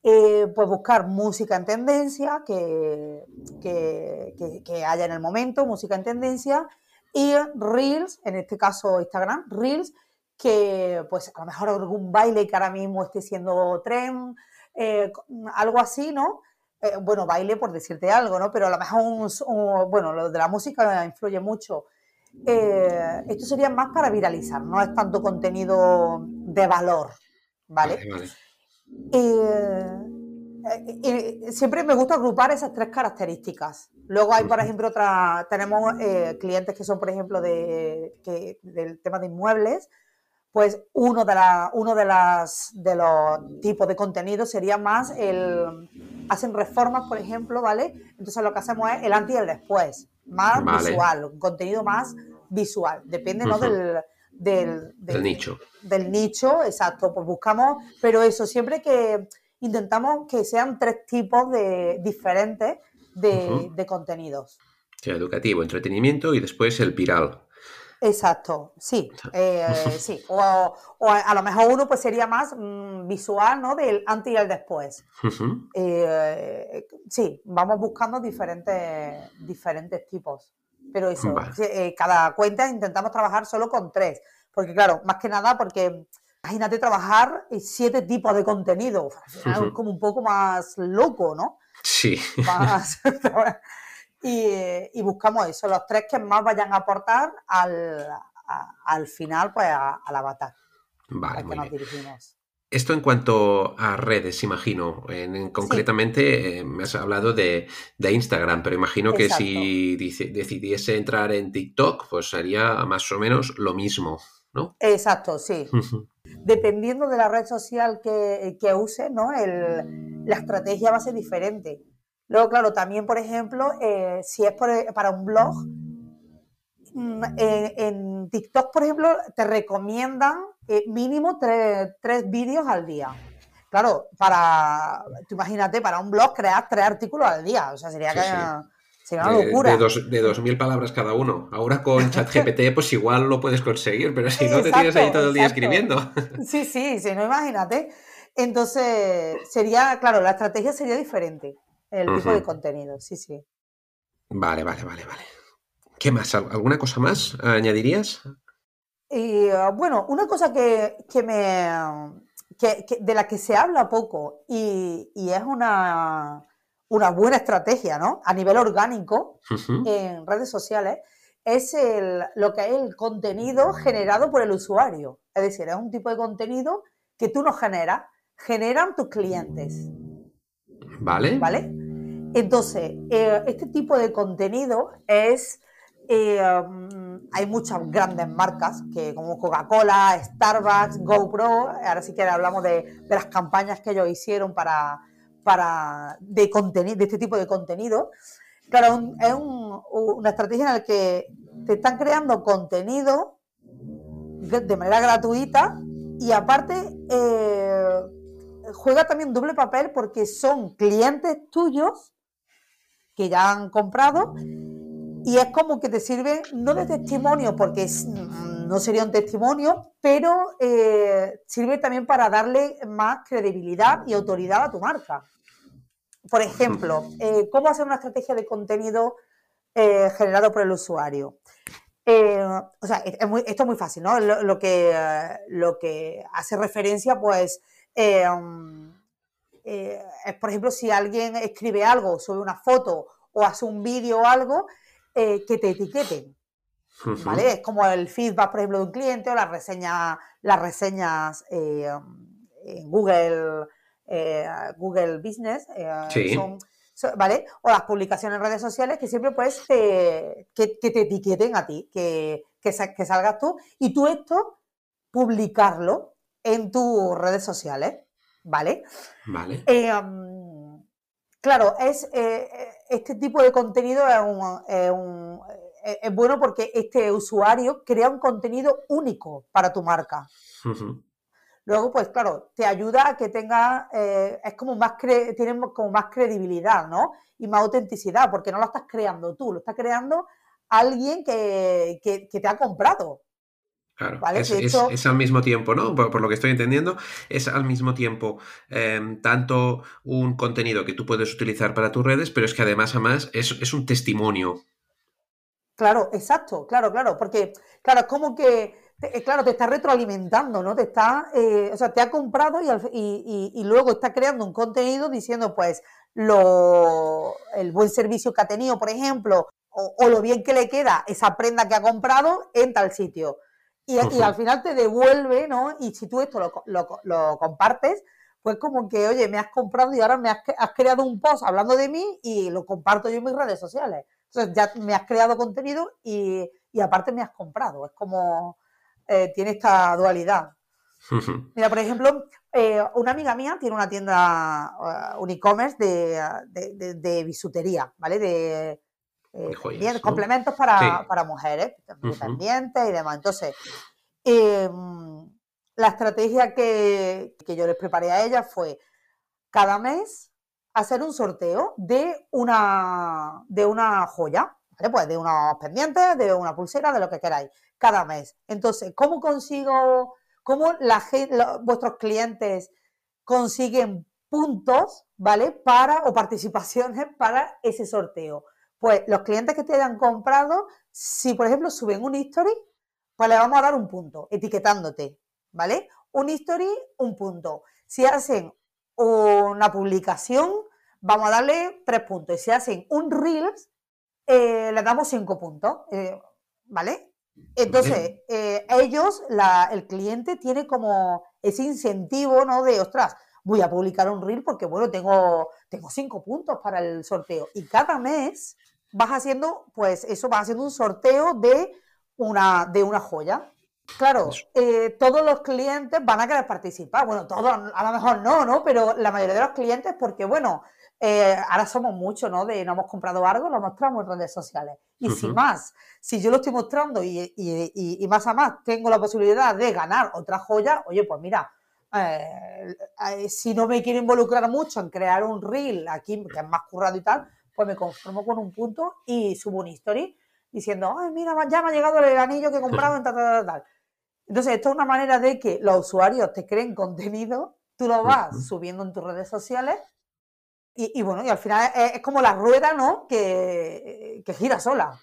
Speaker 2: eh, pues buscar música en tendencia que, que, haya en el momento, música en tendencia, y Reels, en este caso Instagram, Reels, que pues a lo mejor algún baile que ahora mismo esté siendo tren, eh, algo así, ¿no? Eh, bueno, baile por decirte algo, ¿no? Pero a lo mejor, bueno, lo de la música influye mucho. Esto sería más para viralizar, no es tanto contenido de valor, ¿vale? Siempre me gusta agrupar esas tres características. Luego hay, por ejemplo, otra, tenemos clientes que son, por ejemplo, de, del tema de inmuebles, pues uno de, la, uno de, las, de los tipos de contenido sería más el... Hacen reformas, por ejemplo, ¿vale? Entonces lo que hacemos es el antes y el después, más visual, un contenido más visual, depende ¿no? del, del,
Speaker 1: nicho.
Speaker 2: Del nicho, exacto, pues buscamos, pero eso, siempre que intentamos que sean tres tipos de diferentes de, de contenidos.
Speaker 1: educativo, entretenimiento y después el viral.
Speaker 2: Exacto, sí, eh, sí. O, a, lo mejor uno pues sería más mm, visual, ¿no? Del antes y el después. Eh, sí, vamos buscando diferentes, diferentes tipos. Pero eso, eh, cada cuenta intentamos trabajar solo con tres. Porque claro, más que nada porque imagínate trabajar siete tipos de contenido. como un poco más loco, ¿no?
Speaker 1: Sí.
Speaker 2: Más, y, buscamos eso, los tres que más vayan a aportar al, al final, pues a, al avatar.
Speaker 1: Vale, muy bien. Esto en cuanto a redes, imagino. En, concretamente, eh, me has hablado de, de Instagram, pero imagino que si decidiese entrar en TikTok, pues sería más o menos lo mismo, ¿no?
Speaker 2: Exacto, sí. Dependiendo de la red social que, que use, ¿no? El, la estrategia va a ser diferente. Luego, claro, también, por ejemplo, eh, si es para un blog, mm, en TikTok, por ejemplo, te recomiendan eh, mínimo tres, vídeos al día. Claro, para, tú imagínate, para un blog crear tres artículos al día, o sea, sería, una locura.
Speaker 1: De, dos, de dos mil palabras cada uno. Ahora con ChatGPT, pues igual lo puedes conseguir, pero si no te tienes ahí todo el día escribiendo.
Speaker 2: Sí, sí, sí, no imagínate. Entonces, sería, claro, la estrategia sería diferente. El tipo de contenido, sí, sí.
Speaker 1: Vale, vale, vale, vale. ¿Qué más? ¿Alguna cosa más añadirías?
Speaker 2: Y, ah, bueno, una cosa que, me. de la que se habla poco y, es una, una, buena estrategia, ¿no? A nivel orgánico en redes sociales, es el, lo que es el contenido generado por el usuario. Es decir, es un tipo de contenido que tú no generas, generan tus clientes.
Speaker 1: Vale.
Speaker 2: ¿Vale? Entonces, eh, este tipo de contenido es... Eh, um, hay muchas grandes marcas que como Coca-Cola, Starbucks, GoPro, ahora sí que hablamos de, las campañas que ellos hicieron para, para de, de este tipo de contenido. Claro, es una estrategia en la que te están creando contenido de manera gratuita y aparte eh, juega también doble papel porque son clientes tuyos que ya han comprado y es como que te sirve, no de testimonio, porque mm, no sería un testimonio, pero eh, sirve también para darle más credibilidad y autoridad a tu marca. Por ejemplo, eh, ¿cómo hacer una estrategia de contenido eh, generado por el usuario? o sea, esto es muy fácil, ¿no? Lo, que, lo que hace referencia, pues, eh, es, por ejemplo, si alguien escribe algo, sube una foto o hace un vídeo o algo, eh, que te etiqueten. ¿Vale? Es como el feedback, por ejemplo, de un cliente o las reseñas, las reseñas eh, en Google, Google Business. ¿Vale? O las publicaciones en redes sociales que siempre puedes que, te etiqueten a ti, que, que, que salgas tú y tú esto publicarlo en tus redes sociales. ¿vale?
Speaker 1: Vale.
Speaker 2: Eh, claro, es, eh, este tipo de contenido es, un, es, bueno porque este usuario crea un contenido único para tu marca. Luego, pues claro, te ayuda a que tenga, eh, es como más, cre tiene como más credibilidad, ¿no? Y más autenticidad, porque no lo estás creando tú, lo está creando alguien que, que, te ha comprado.
Speaker 1: Claro, es, al mismo tiempo, ¿no? Por, lo que estoy entendiendo, es al mismo tiempo em, tanto un contenido que tú puedes utilizar para tus redes, pero es que además, además, es, es un testimonio.
Speaker 2: Claro, exacto, claro, claro, porque, claro, es como que, eh, claro, te está retroalimentando, ¿no? Te está, eh, o sea, te ha comprado y, y, luego está creando un contenido diciendo, pues, lo, el buen servicio que ha tenido, por ejemplo, o, lo bien que le queda esa prenda que ha comprado en tal sitio. Y, al final te devuelve, ¿no? Y si tú esto lo, compartes, pues como que, oye, me has comprado y ahora me has, creado un post hablando de mí y lo comparto yo en mis redes sociales. Entonces ya me has creado contenido y, aparte me has comprado. Es como, eh, tiene esta dualidad. Mira, por ejemplo, eh, una amiga mía tiene una tienda, uh, un e-commerce de, bisutería, ¿vale? De, eh, complementos para, mujeres, independientes y demás. Entonces, em, la estrategia que, yo les preparé a ellas fue cada mes hacer un sorteo de una, de una joya, Pues de unos pendientes, de una pulsera, de lo que queráis, cada mes. Entonces, ¿cómo consigo, cómo la vuestros clientes consiguen puntos, ¿vale? Para, o participaciones para ese sorteo. Pues los clientes que te hayan comprado, si por ejemplo suben un history, pues le vamos a dar un punto, etiquetándote, ¿vale? Un history, un punto. Si hacen una publicación, vamos a darle tres puntos. Y si hacen un Reels, eh, le damos cinco puntos, eh, ¿vale? Entonces, eh, ellos, el cliente tiene como ese incentivo, ¿no? De, ostras, voy a publicar un reel porque, bueno, tengo, tengo cinco puntos para el sorteo. Y cada mes vas haciendo, pues eso, vas haciendo un sorteo de una, de una joya. Claro, eh, todos los clientes van a querer participar. Bueno, todos, a lo mejor no, ¿no? Pero la mayoría de los clientes, porque bueno, eh, ahora somos muchos, ¿no? De no hemos comprado algo, lo mostramos en redes sociales. Y si más, si yo lo estoy mostrando y, y, más a más tengo la posibilidad de ganar otra joya, oye, pues mira, eh, si no me quiero involucrar mucho en crear un reel aquí, que es más currado y tal, pues me conformo con un punto y subo un story diciendo, ay, mira, ya me ha llegado el anillo que he comprado en tal, tal, tal. Entonces, esto es una manera de que los usuarios te creen contenido, tú lo vas subiendo en tus redes sociales y, bueno, y al final es, como la rueda, ¿no? Que, que gira sola.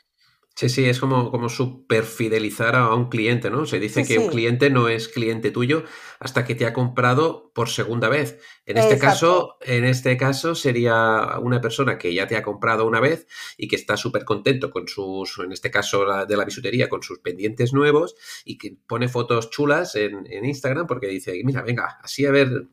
Speaker 1: Sí, sí, es como, como super fidelizar a un cliente, ¿no? Se dice que un cliente no es cliente tuyo hasta que te ha comprado por segunda vez. En este caso, en este caso sería una persona que ya te ha comprado una vez y que está súper contento con sus, en este caso de la bisutería, con sus pendientes nuevos y que pone fotos chulas en, en Instagram porque dice, mira, venga, así a ver,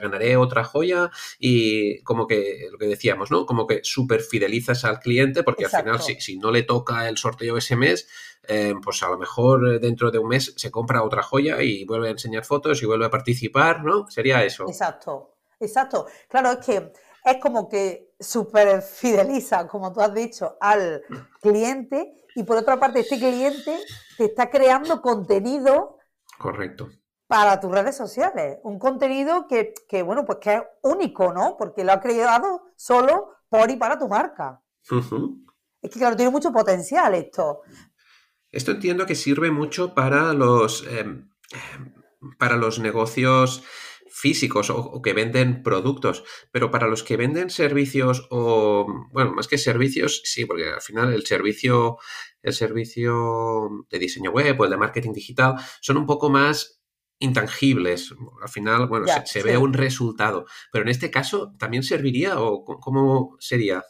Speaker 1: ganaré otra joya y como que lo que decíamos, ¿no? Como que súper fidelizas al cliente porque al final si, si, no le toca el sorteo ese mes, eh, pues a lo mejor dentro de un mes se compra otra joya y vuelve a enseñar fotos y vuelve a participar, ¿no? Sería eso.
Speaker 2: Exacto, exacto. Claro, es que es como que súper fideliza, como tú has dicho, al cliente y por otra parte este cliente te está creando contenido.
Speaker 1: Correcto
Speaker 2: para tus redes sociales. Un contenido que, bueno, pues que es único, ¿no? Porque lo ha creado solo por y para tu marca. Es que, claro, tiene mucho potencial esto.
Speaker 1: Esto entiendo que sirve mucho para los, em, para los negocios físicos o, que venden productos, pero para los que venden servicios o, bueno, más que servicios, sí, porque al final el servicio, el servicio de diseño web o el de marketing digital son un poco más intangibles. Al final, bueno, se, ve un resultado. Pero en este caso, ¿también serviría o cómo sería?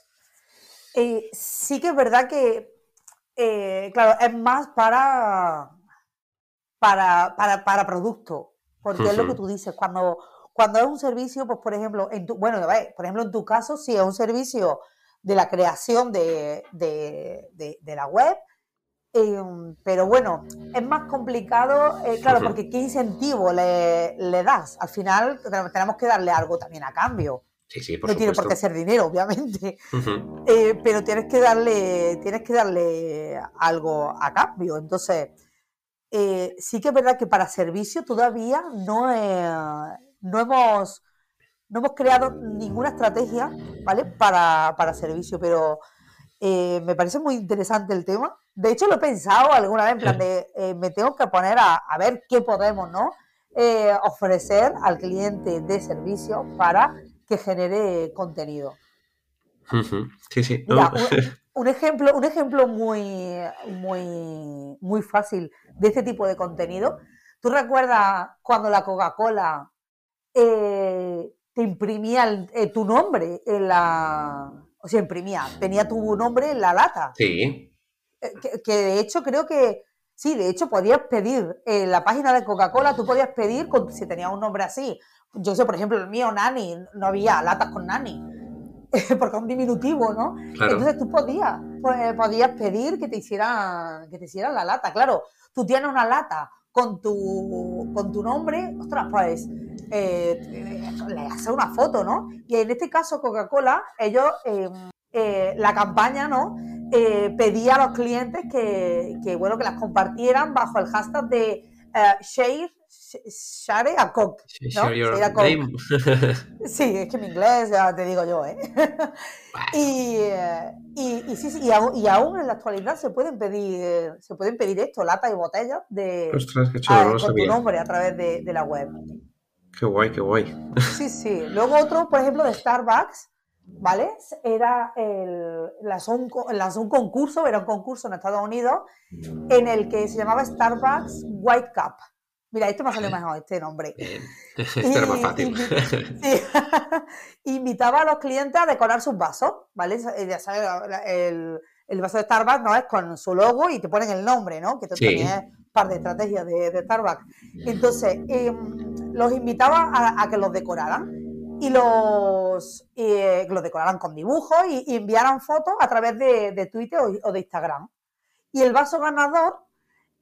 Speaker 2: Eh, sí que es verdad que, eh, claro, es más para, para, para, producto. Porque es lo que tú dices, cuando, cuando es un servicio, pues por ejemplo, en tu, bueno, por ejemplo, en tu caso, si es un servicio de la creación de, de la web, Em, pero bueno, es más complicado, eh, claro, porque ¿qué incentivo le, das? Al final tenemos que darle algo también a cambio.
Speaker 1: Sí, sí,
Speaker 2: no tiene por qué ser dinero, obviamente. Eh, pero tienes que darle, tienes que darle algo a cambio. Entonces, eh, sí que es verdad que para servicio todavía no, no, hemos, no hemos creado ninguna estrategia ¿vale? para, para servicio, pero me parece muy interesante el tema. De hecho, lo he pensado alguna vez, en plan de me tengo que poner a, a ver qué podemos, ¿no? Eh, ofrecer al cliente de servicio para que genere contenido.
Speaker 1: Sí, sí.
Speaker 2: un, ejemplo, un ejemplo muy, muy, muy fácil de este tipo de contenido. ¿Tú recuerdas cuando la Coca-Cola eh, te imprimía eh, tu nombre en la... O sea, imprimía, tenía tu nombre en la lata.
Speaker 1: Sí.
Speaker 2: que de hecho creo que Sí, de hecho podías pedir en la página de Coca-Cola, tú podías pedir si tenía un nombre así. Yo sé, por ejemplo, el mío, Nani, no había latas con Nani, porque es un diminutivo, ¿no? Entonces tú podías, pues, podías pedir que te hicieran, que te hicieran la lata. Claro, tú tienes una lata con tu, con tu nombre, ostras, pues eh, le haces una foto, ¿no? Y en este caso Coca-Cola, ellos, em, eh, la campaña, ¿no? Eh, pedía a los clientes que, bueno, que las compartieran bajo el hashtag de uh, share, share a Coke. sí, es que en inglés ya te digo yo, ¿eh? y, y, sí, y, aún, en la actualidad se pueden pedir, se pueden pedir esto, lata y botellas de con tu nombre a través de, de la web.
Speaker 1: Qué guay, qué guay.
Speaker 2: Sí, sí. Luego otro, por ejemplo, de Starbucks, ¿vale? Era el, un, un concurso, era un concurso en Estados Unidos, en el que se llamaba Starbucks White Cup. Mira, esto me ha salido mejor, este nombre.
Speaker 1: Este era más fácil.
Speaker 2: Invitaba a los clientes a decorar sus vasos, ¿vale? Ya sabes, el, el, vaso de Starbucks no es con su logo y te ponen el nombre, ¿no? Que esto también es parte de estrategias de, Starbucks. Entonces, em, los invitaba a, a que los decoraran y los, eh, los decoraran con dibujos y, enviaran fotos a través de, Twitter o, de Instagram. Y el vaso ganador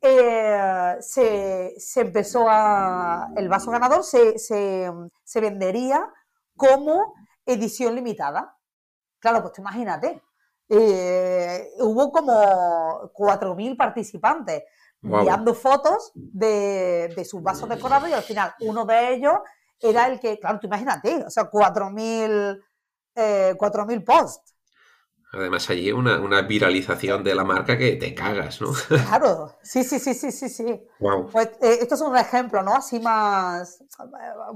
Speaker 2: eh, se, empezó a. El vaso ganador se, se, vendería como edición limitada. Claro, pues imagínate. Eh, hubo como 4.000 participantes enviando fotos de, de sus vasos decorados y al final uno de ellos era el que, claro, tú imagínate, o sea, 4.000 eh, posts.
Speaker 1: Además, allí una, una viralización de la marca que te cagas, ¿no?
Speaker 2: Claro, sí, sí, sí, sí, sí, sí.
Speaker 1: Wow.
Speaker 2: Pues eh, esto es un ejemplo, ¿no? Así más,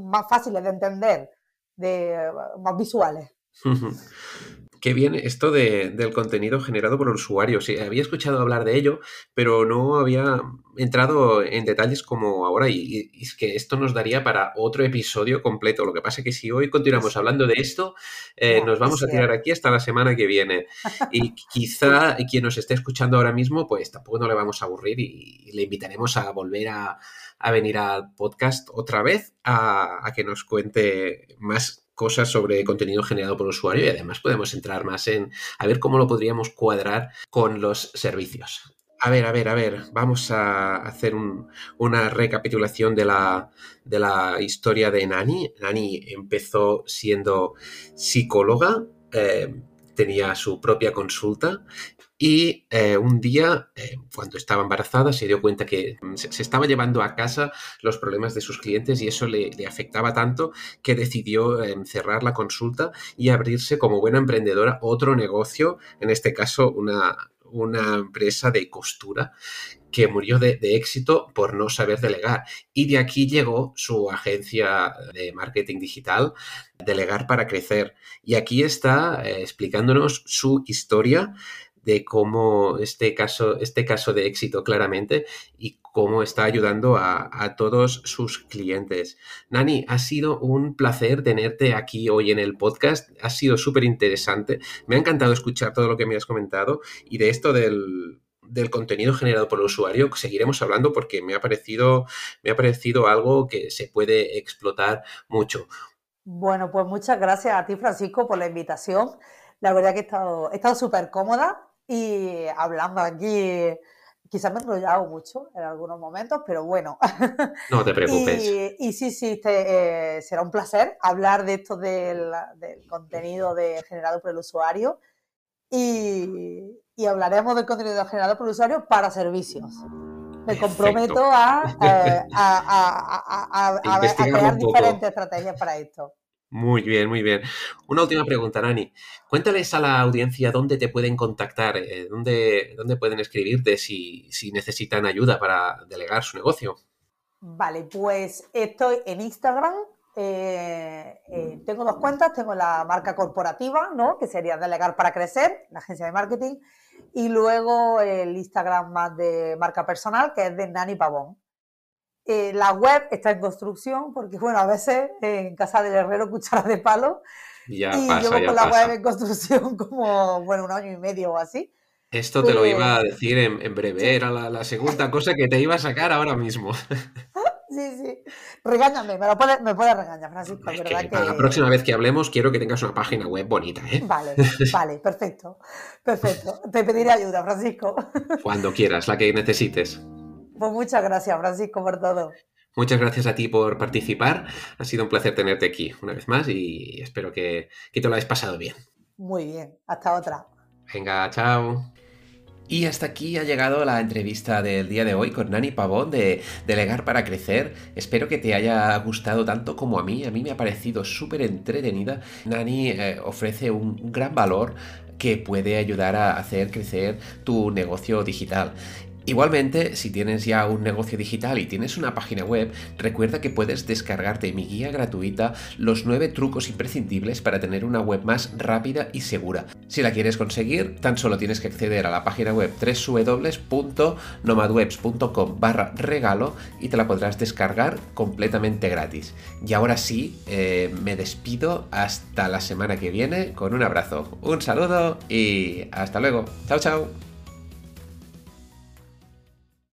Speaker 2: más fáciles de entender, de, más visuales.
Speaker 1: Qué bien esto del contenido generado por el usuario. Sí, había escuchado hablar de ello, pero no había entrado en detalles como ahora. Y, es que esto nos daría para otro episodio completo. Lo que pasa es que si hoy continuamos hablando de esto, eh, nos vamos a tirar aquí hasta la semana que viene. Y quizá quien nos esté escuchando ahora mismo, pues tampoco no le vamos a aburrir y, le invitaremos a volver a, venir al podcast otra vez a, a que nos cuente más cosas sobre contenido generado por usuario y además podemos entrar más en a ver cómo lo podríamos cuadrar con los servicios. A ver, a ver, a ver, vamos a hacer una recapitulación de la, de la, historia de Nani. Nani empezó siendo psicóloga, eh, tenía su propia consulta y eh, un día, eh, cuando estaba embarazada, se dio cuenta que se, estaba llevando a casa los problemas de sus clientes y eso le, afectaba tanto que decidió eh, cerrar la consulta y abrirse como buena emprendedora otro negocio, en este caso una, una empresa de costura que murió de, éxito por no saber delegar. Y de aquí llegó su agencia de marketing digital, Delegar para Crecer. Y aquí está explicándonos su historia de cómo este caso, este caso de éxito claramente y cómo está ayudando a, todos sus clientes. Nani, ha sido un placer tenerte aquí hoy en el podcast. Ha sido súper interesante. Me ha encantado escuchar todo lo que me has comentado y de esto del, contenido generado por el usuario seguiremos hablando porque me ha parecido me ha parecido algo que se puede explotar mucho.
Speaker 2: Bueno, pues muchas gracias a ti Francisco por la invitación. La verdad que he estado he estado súper cómoda y hablando aquí, quizás me he enrollado mucho en algunos momentos, pero bueno.
Speaker 1: No te preocupes.
Speaker 2: y, sí, sí, eh, será un placer hablar de esto del, contenido de, generado por el usuario y, y hablaremos del contenido generado por el usuario para servicios. Me comprometo a, eh, a, crear diferentes estrategias para esto.
Speaker 1: Muy bien, muy bien. Una última pregunta, Nani. Cuéntales a la audiencia dónde te pueden contactar, eh, dónde, dónde, pueden escribirte si, si, necesitan ayuda para delegar su negocio.
Speaker 2: Vale, pues estoy en Instagram. Eh, eh, tengo dos cuentas. Tengo la marca corporativa, ¿no? Que sería Delegar para Crecer, la agencia de marketing. Y luego el Instagram más de marca personal, que es de Nani Pavón. Eh, la web está en construcción porque, bueno, a veces en casa del herrero cuchara de palo. y llevo con la web en construcción como, bueno, un año y medio o así.
Speaker 1: Esto te lo iba a decir en, breve, era la, segunda cosa que te iba a sacar ahora mismo.
Speaker 2: Sí, sí. Regáñame, me, lo puedes me puede regañar, Francisco.
Speaker 1: La próxima vez que hablemos quiero que tengas una página web bonita, ¿eh?
Speaker 2: Vale, vale, perfecto. Perfecto. Te pediré ayuda, Francisco.
Speaker 1: Cuando quieras, la que necesites.
Speaker 2: Pues muchas gracias, Francisco, por todo.
Speaker 1: Muchas gracias a ti por participar. Ha sido un placer tenerte aquí una vez más y espero que, te lo hayas pasado bien.
Speaker 2: Muy bien, hasta otra.
Speaker 1: Venga, chao. Y hasta aquí ha llegado la entrevista del día de hoy con Nani Pavón de Delegar para Crecer. Espero que te haya gustado tanto como a mí. A mí me ha parecido súper entretenida. Nani eh, ofrece un gran valor que puede ayudar a hacer crecer tu negocio digital. Igualmente, si tienes ya un negocio digital y tienes una página web, recuerda que puedes descargarte mi guía gratuita Los 9 trucos imprescindibles para tener una web más rápida y segura. Si la quieres conseguir, tan solo tienes que acceder a la página web www.nomadwebs.com barra regalo y te la podrás descargar completamente gratis. Y ahora sí, eh, me despido hasta la semana que viene con un abrazo, un saludo y hasta luego. Chao, chao.